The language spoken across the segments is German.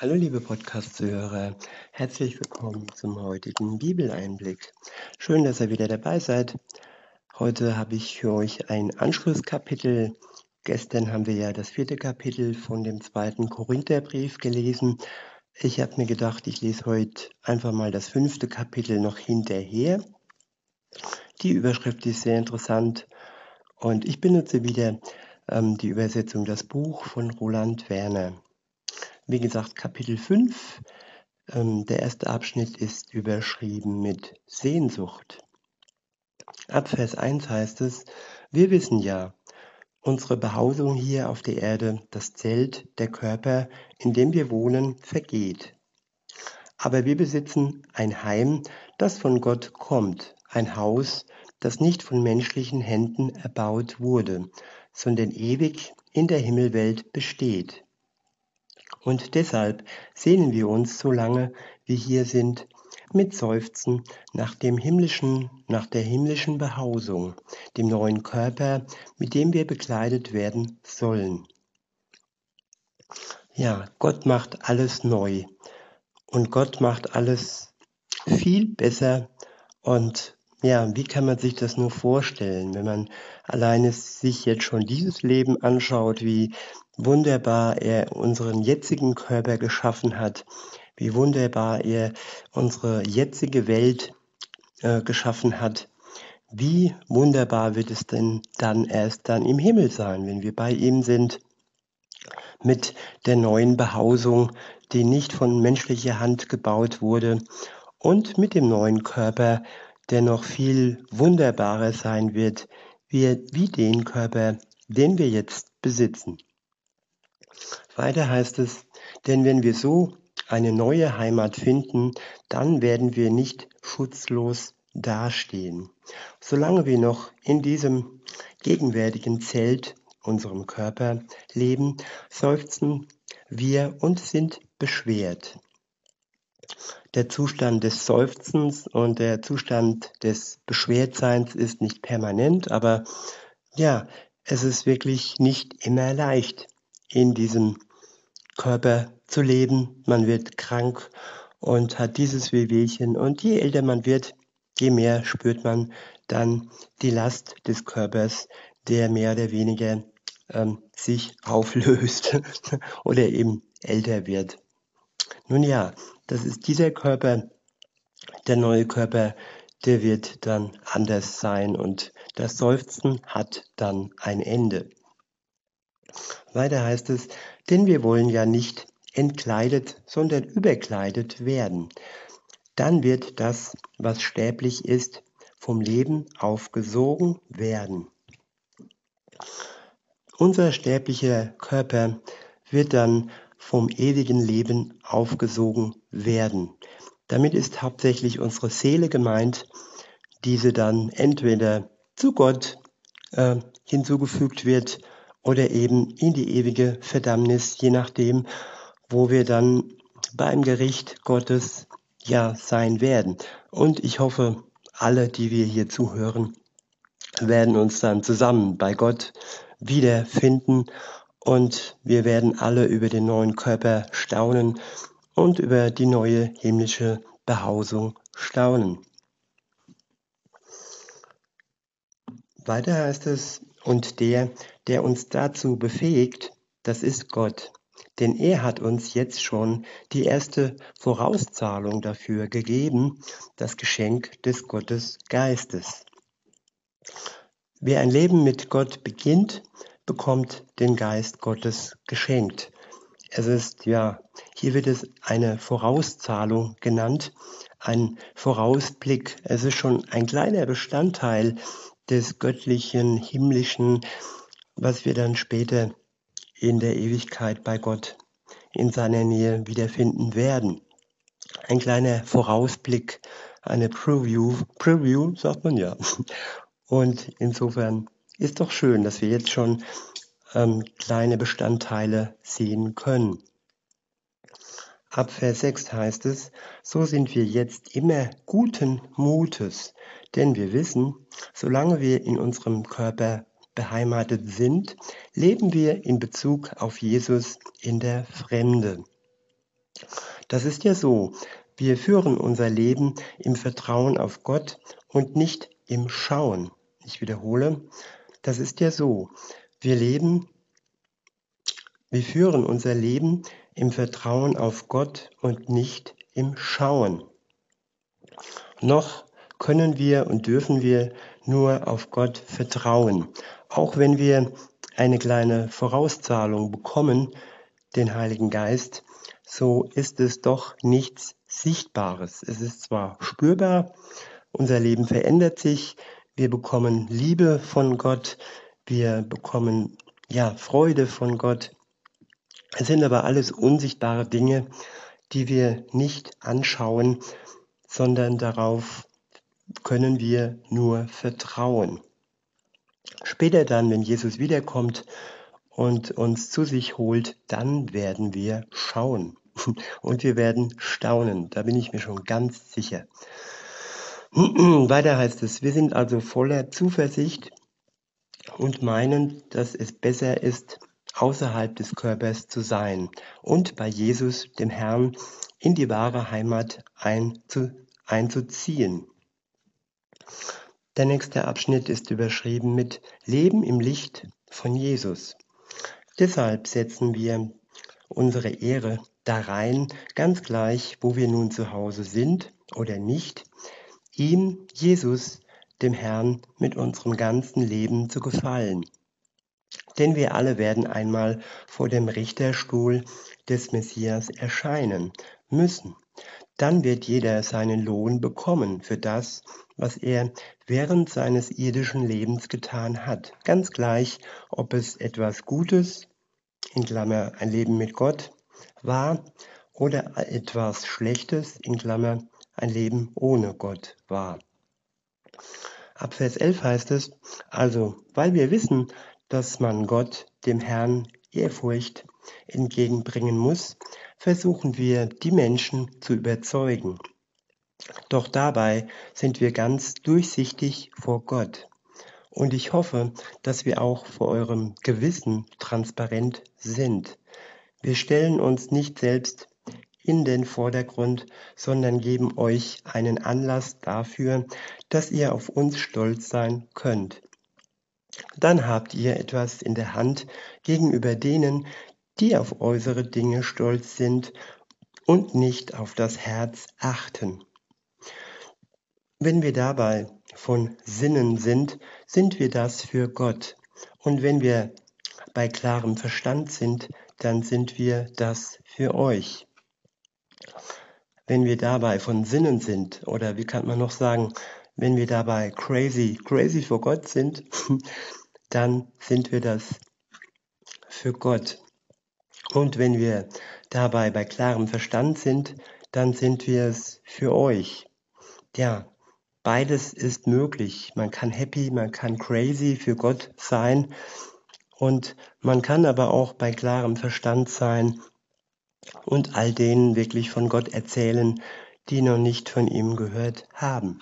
Hallo liebe Podcast-Zuhörer, herzlich willkommen zum heutigen Bibeleinblick. Schön, dass ihr wieder dabei seid. Heute habe ich für euch ein Anschlusskapitel. Gestern haben wir ja das vierte Kapitel von dem zweiten Korintherbrief gelesen. Ich habe mir gedacht, ich lese heute einfach mal das fünfte Kapitel noch hinterher. Die Überschrift ist sehr interessant und ich benutze wieder ähm, die Übersetzung Das Buch von Roland Werner. Wie gesagt, Kapitel 5, ähm, der erste Abschnitt ist überschrieben mit Sehnsucht. Ab Vers 1 heißt es, wir wissen ja, unsere Behausung hier auf der Erde, das Zelt, der Körper, in dem wir wohnen, vergeht. Aber wir besitzen ein Heim, das von Gott kommt, ein Haus, das nicht von menschlichen Händen erbaut wurde, sondern ewig in der Himmelwelt besteht. Und deshalb sehnen wir uns, solange wir hier sind, mit Seufzen nach dem himmlischen, nach der himmlischen Behausung, dem neuen Körper, mit dem wir bekleidet werden sollen. Ja, Gott macht alles neu und Gott macht alles viel besser und ja, wie kann man sich das nur vorstellen, wenn man alleine sich jetzt schon dieses Leben anschaut, wie wunderbar er unseren jetzigen Körper geschaffen hat, wie wunderbar er unsere jetzige Welt äh, geschaffen hat. Wie wunderbar wird es denn dann erst dann im Himmel sein, wenn wir bei ihm sind, mit der neuen Behausung, die nicht von menschlicher Hand gebaut wurde, und mit dem neuen Körper, der noch viel wunderbarer sein wird, wie, wie den Körper, den wir jetzt besitzen. Weiter heißt es, denn wenn wir so eine neue Heimat finden, dann werden wir nicht schutzlos dastehen. Solange wir noch in diesem gegenwärtigen Zelt, unserem Körper, leben, seufzen wir und sind beschwert. Der Zustand des Seufzens und der Zustand des Beschwertseins ist nicht permanent, aber ja, es ist wirklich nicht immer leicht in diesem Körper zu leben. Man wird krank und hat dieses Wehwehchen. Und je älter man wird, je mehr spürt man dann die Last des Körpers, der mehr oder weniger ähm, sich auflöst oder eben älter wird. Nun ja, das ist dieser Körper, der neue Körper, der wird dann anders sein und das Seufzen hat dann ein Ende. Weiter heißt es, denn wir wollen ja nicht entkleidet, sondern überkleidet werden. Dann wird das, was sterblich ist, vom Leben aufgesogen werden. Unser sterblicher Körper wird dann vom ewigen Leben aufgesogen werden. Damit ist hauptsächlich unsere Seele gemeint, diese dann entweder zu Gott äh, hinzugefügt wird oder eben in die ewige Verdammnis, je nachdem, wo wir dann beim Gericht Gottes ja sein werden. Und ich hoffe, alle, die wir hier zuhören, werden uns dann zusammen bei Gott wiederfinden und wir werden alle über den neuen Körper staunen und über die neue himmlische Behausung staunen. Weiter heißt es, und der, der uns dazu befähigt, das ist Gott. Denn er hat uns jetzt schon die erste Vorauszahlung dafür gegeben, das Geschenk des Gottes Geistes. Wer ein Leben mit Gott beginnt, bekommt den Geist Gottes geschenkt. Es ist ja, hier wird es eine Vorauszahlung genannt, ein Vorausblick. Es ist schon ein kleiner Bestandteil des göttlichen, himmlischen, was wir dann später in der Ewigkeit bei Gott in seiner Nähe wiederfinden werden. Ein kleiner Vorausblick, eine Preview, Preview sagt man ja. Und insofern ist doch schön, dass wir jetzt schon ähm, kleine Bestandteile sehen können. Ab Vers 6 heißt es, so sind wir jetzt immer guten Mutes, denn wir wissen, solange wir in unserem Körper beheimatet sind, leben wir in Bezug auf Jesus in der Fremde. Das ist ja so. Wir führen unser Leben im Vertrauen auf Gott und nicht im Schauen. Ich wiederhole, das ist ja so. Wir leben, wir führen unser Leben im Vertrauen auf Gott und nicht im Schauen. Noch können wir und dürfen wir nur auf Gott vertrauen. Auch wenn wir eine kleine Vorauszahlung bekommen, den Heiligen Geist, so ist es doch nichts Sichtbares. Es ist zwar spürbar, unser Leben verändert sich, wir bekommen Liebe von Gott, wir bekommen ja Freude von Gott. Es sind aber alles unsichtbare Dinge, die wir nicht anschauen, sondern darauf können wir nur vertrauen. Später dann, wenn Jesus wiederkommt und uns zu sich holt, dann werden wir schauen. Und wir werden staunen, da bin ich mir schon ganz sicher. Weiter heißt es, wir sind also voller Zuversicht und meinen, dass es besser ist, außerhalb des Körpers zu sein und bei Jesus, dem Herrn, in die wahre Heimat einzu, einzuziehen. Der nächste Abschnitt ist überschrieben mit Leben im Licht von Jesus. Deshalb setzen wir unsere Ehre da rein, ganz gleich, wo wir nun zu Hause sind oder nicht, ihm, Jesus, dem Herrn, mit unserem ganzen Leben zu gefallen. Denn wir alle werden einmal vor dem Richterstuhl des Messias erscheinen müssen. Dann wird jeder seinen Lohn bekommen für das, was er während seines irdischen Lebens getan hat. Ganz gleich, ob es etwas Gutes, in Klammer ein Leben mit Gott, war oder etwas Schlechtes, in Klammer ein Leben ohne Gott war. Ab Vers 11 heißt es, also, weil wir wissen, dass man Gott, dem Herrn, Ehrfurcht entgegenbringen muss, versuchen wir, die Menschen zu überzeugen. Doch dabei sind wir ganz durchsichtig vor Gott. Und ich hoffe, dass wir auch vor eurem Gewissen transparent sind. Wir stellen uns nicht selbst in den Vordergrund, sondern geben euch einen Anlass dafür, dass ihr auf uns stolz sein könnt. Dann habt ihr etwas in der Hand gegenüber denen, die auf äußere Dinge stolz sind und nicht auf das Herz achten. Wenn wir dabei von Sinnen sind, sind wir das für Gott. Und wenn wir bei klarem Verstand sind, dann sind wir das für euch. Wenn wir dabei von Sinnen sind, oder wie kann man noch sagen, wenn wir dabei crazy, crazy vor Gott sind, dann sind wir das für Gott. Und wenn wir dabei bei klarem Verstand sind, dann sind wir es für euch. Ja, beides ist möglich. Man kann happy, man kann crazy für Gott sein und man kann aber auch bei klarem Verstand sein und all denen wirklich von Gott erzählen, die noch nicht von ihm gehört haben.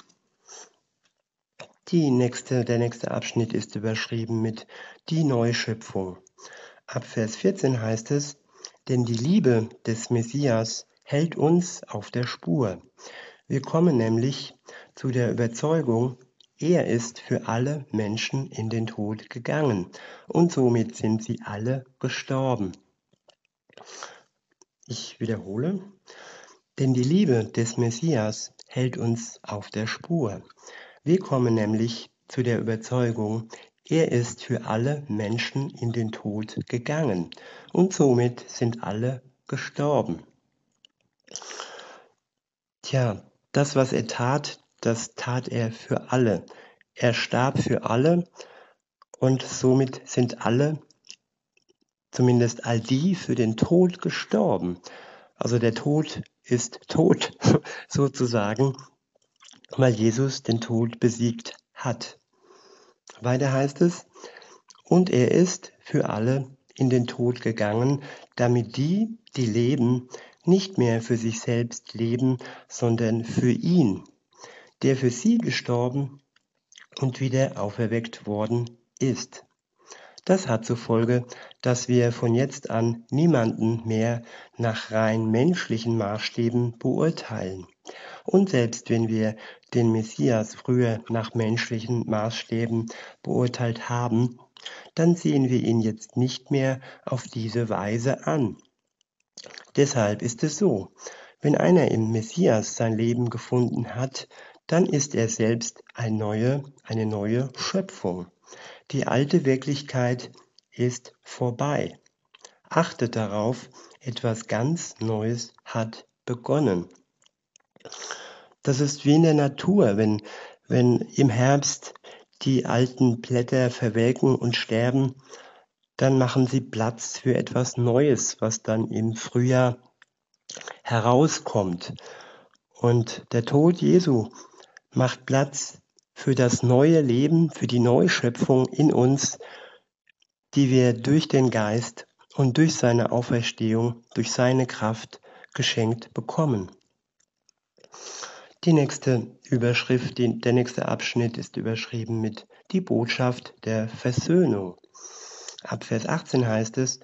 Die nächste, der nächste Abschnitt ist überschrieben mit die Neuschöpfung. Ab Vers 14 heißt es, denn die Liebe des Messias hält uns auf der Spur. Wir kommen nämlich zu der Überzeugung, er ist für alle Menschen in den Tod gegangen und somit sind sie alle gestorben. Ich wiederhole, denn die Liebe des Messias hält uns auf der Spur. Wir kommen nämlich zu der Überzeugung, er ist für alle Menschen in den Tod gegangen und somit sind alle gestorben. Tja, das, was er tat, das tat er für alle. Er starb für alle und somit sind alle, zumindest all die, für den Tod gestorben. Also der Tod ist tot, sozusagen, weil Jesus den Tod besiegt hat. Weiter heißt es, und er ist für alle in den Tod gegangen, damit die, die leben, nicht mehr für sich selbst leben, sondern für ihn, der für sie gestorben und wieder auferweckt worden ist. Das hat zur Folge, dass wir von jetzt an niemanden mehr nach rein menschlichen Maßstäben beurteilen. Und selbst wenn wir den Messias früher nach menschlichen Maßstäben beurteilt haben, dann sehen wir ihn jetzt nicht mehr auf diese Weise an. Deshalb ist es so, wenn einer im Messias sein Leben gefunden hat, dann ist er selbst eine neue, eine neue Schöpfung. Die alte Wirklichkeit ist vorbei. Achtet darauf, etwas ganz Neues hat begonnen. Das ist wie in der Natur, wenn, wenn im Herbst die alten Blätter verwelken und sterben, dann machen sie Platz für etwas Neues, was dann im Frühjahr herauskommt. Und der Tod Jesu macht Platz für das neue Leben, für die Neuschöpfung in uns, die wir durch den Geist und durch seine Auferstehung, durch seine Kraft geschenkt bekommen. Die nächste Überschrift, die, der nächste Abschnitt ist überschrieben mit die Botschaft der Versöhnung. Ab Vers 18 heißt es,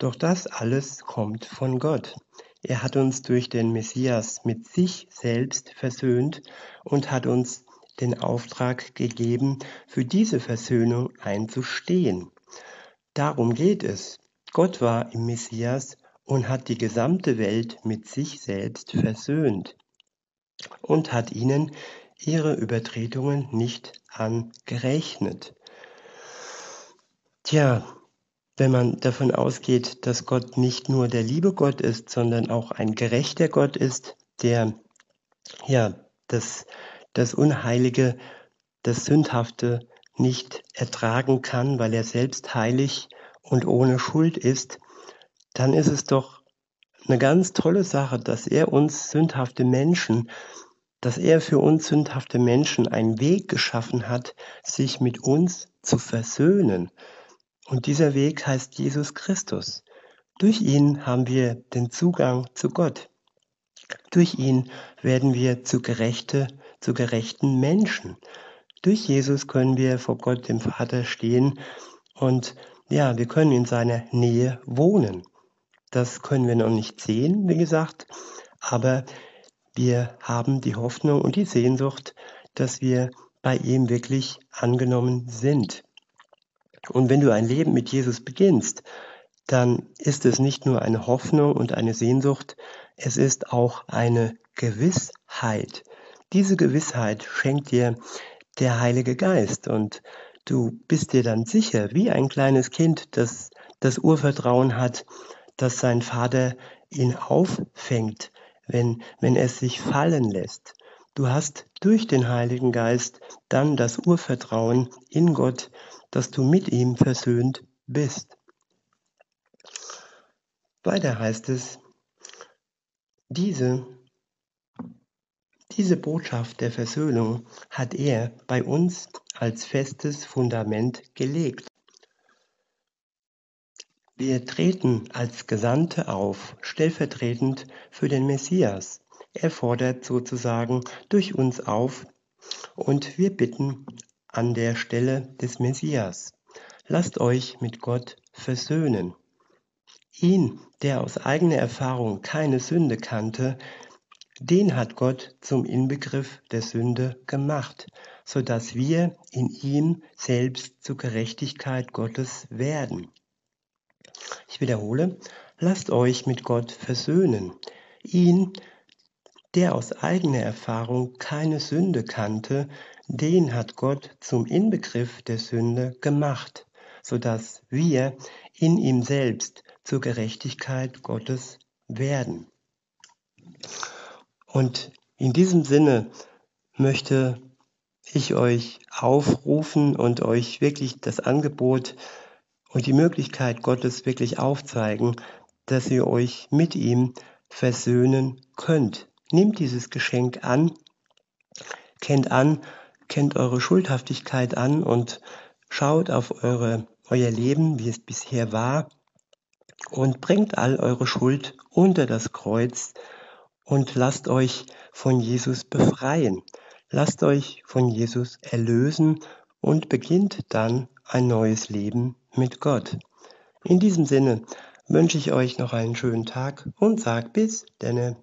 doch das alles kommt von Gott. Er hat uns durch den Messias mit sich selbst versöhnt und hat uns den Auftrag gegeben, für diese Versöhnung einzustehen. Darum geht es. Gott war im Messias und hat die gesamte Welt mit sich selbst versöhnt und hat ihnen ihre Übertretungen nicht angerechnet. Tja, wenn man davon ausgeht, dass Gott nicht nur der liebe Gott ist, sondern auch ein gerechter Gott ist, der ja das das Unheilige, das Sündhafte nicht ertragen kann, weil er selbst heilig und ohne Schuld ist, dann ist es doch eine ganz tolle Sache, dass er uns sündhafte Menschen, dass er für uns sündhafte Menschen einen Weg geschaffen hat, sich mit uns zu versöhnen. Und dieser Weg heißt Jesus Christus. Durch ihn haben wir den Zugang zu Gott. Durch ihn werden wir zu gerechte zu gerechten Menschen. Durch Jesus können wir vor Gott, dem Vater, stehen und ja, wir können in seiner Nähe wohnen. Das können wir noch nicht sehen, wie gesagt, aber wir haben die Hoffnung und die Sehnsucht, dass wir bei ihm wirklich angenommen sind. Und wenn du ein Leben mit Jesus beginnst, dann ist es nicht nur eine Hoffnung und eine Sehnsucht, es ist auch eine Gewissheit. Diese Gewissheit schenkt dir der Heilige Geist und du bist dir dann sicher, wie ein kleines Kind, das das Urvertrauen hat, dass sein Vater ihn auffängt, wenn, wenn es sich fallen lässt. Du hast durch den Heiligen Geist dann das Urvertrauen in Gott, dass du mit ihm versöhnt bist. Weiter heißt es, diese diese Botschaft der Versöhnung hat er bei uns als festes Fundament gelegt. Wir treten als Gesandte auf, stellvertretend für den Messias. Er fordert sozusagen durch uns auf und wir bitten an der Stelle des Messias. Lasst euch mit Gott versöhnen. Ihn, der aus eigener Erfahrung keine Sünde kannte, den hat Gott zum Inbegriff der Sünde gemacht, so dass wir in ihm selbst zur Gerechtigkeit Gottes werden. Ich wiederhole, lasst euch mit Gott versöhnen. Ihn, der aus eigener Erfahrung keine Sünde kannte, den hat Gott zum Inbegriff der Sünde gemacht, so dass wir in ihm selbst zur Gerechtigkeit Gottes werden. Und in diesem Sinne möchte ich euch aufrufen und euch wirklich das Angebot und die Möglichkeit Gottes wirklich aufzeigen, dass ihr euch mit ihm versöhnen könnt. Nehmt dieses Geschenk an, kennt an, kennt eure Schuldhaftigkeit an und schaut auf eure, euer Leben, wie es bisher war, und bringt all eure Schuld unter das Kreuz und lasst euch von Jesus befreien. Lasst euch von Jesus erlösen und beginnt dann ein neues Leben mit Gott. In diesem Sinne wünsche ich euch noch einen schönen Tag und sag bis denne.